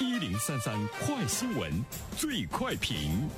一零三三快新闻，最快评。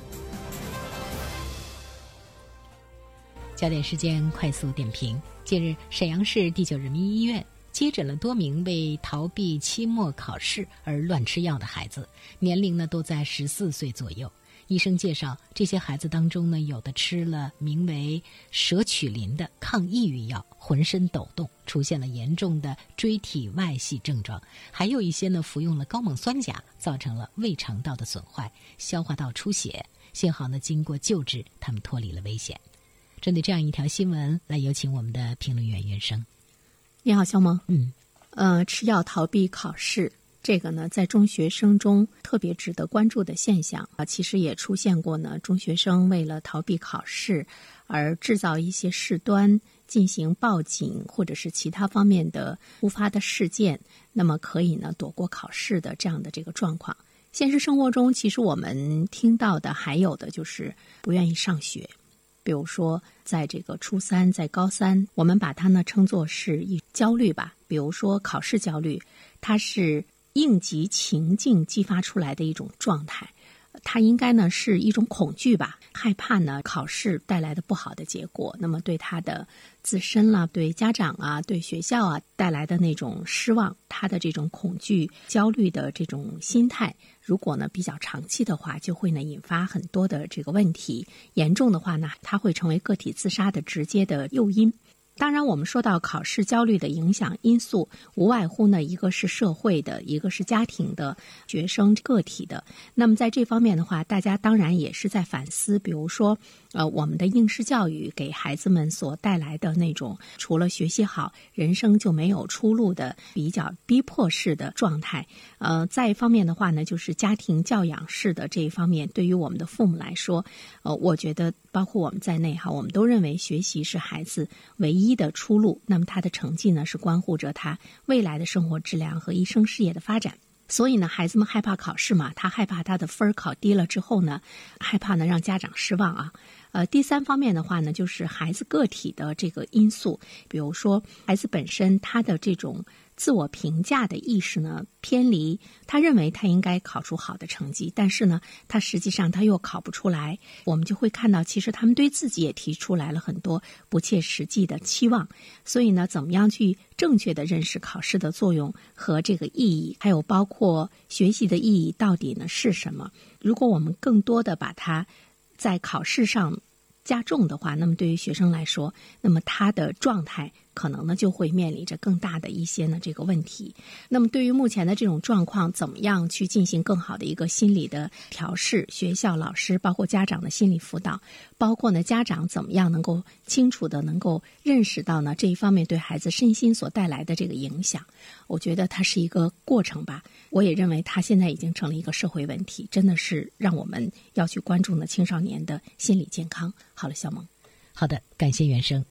焦点时间快速点评：近日，沈阳市第九人民医院接诊了多名为逃避期末考试而乱吃药的孩子，年龄呢都在十四岁左右。医生介绍，这些孩子当中呢，有的吃了名为舍曲林的抗抑郁药，浑身抖动，出现了严重的椎体外系症状；还有一些呢，服用了高锰酸钾，造成了胃肠道的损坏、消化道出血。幸好呢，经过救治，他们脱离了危险。针对这样一条新闻，来有请我们的评论员袁生。你好，肖萌。嗯，呃，吃药逃避考试。这个呢，在中学生中特别值得关注的现象啊，其实也出现过呢。中学生为了逃避考试而制造一些事端，进行报警或者是其他方面的突发的事件，那么可以呢躲过考试的这样的这个状况。现实生活中，其实我们听到的还有的就是不愿意上学，比如说在这个初三，在高三，我们把它呢称作是一焦虑吧，比如说考试焦虑，它是。应急情境激发出来的一种状态，它应该呢是一种恐惧吧，害怕呢考试带来的不好的结果，那么对他的自身了，对家长啊，对学校啊带来的那种失望，他的这种恐惧、焦虑的这种心态，如果呢比较长期的话，就会呢引发很多的这个问题，严重的话呢，它会成为个体自杀的直接的诱因。当然，我们说到考试焦虑的影响因素，无外乎呢，一个是社会的，一个是家庭的，学生个体的。那么在这方面的话，大家当然也是在反思，比如说，呃，我们的应试教育给孩子们所带来的那种，除了学习好，人生就没有出路的比较逼迫式的状态。呃，再一方面的话呢，就是家庭教养式的这一方面，对于我们的父母来说，呃，我觉得包括我们在内哈，我们都认为学习是孩子唯一。一的出路，那么他的成绩呢，是关乎着他未来的生活质量和一生事业的发展。所以呢，孩子们害怕考试嘛，他害怕他的分儿考低了之后呢，害怕呢让家长失望啊。呃，第三方面的话呢，就是孩子个体的这个因素，比如说孩子本身他的这种。自我评价的意识呢偏离，他认为他应该考出好的成绩，但是呢，他实际上他又考不出来。我们就会看到，其实他们对自己也提出来了很多不切实际的期望。所以呢，怎么样去正确的认识考试的作用和这个意义，还有包括学习的意义到底呢是什么？如果我们更多的把它在考试上加重的话，那么对于学生来说，那么他的状态。可能呢就会面临着更大的一些呢这个问题。那么对于目前的这种状况，怎么样去进行更好的一个心理的调试？学校老师包括家长的心理辅导，包括呢家长怎么样能够清楚的能够认识到呢这一方面对孩子身心所带来的这个影响？我觉得它是一个过程吧。我也认为它现在已经成了一个社会问题，真的是让我们要去关注呢青少年的心理健康。好了，小萌，好的，感谢袁生。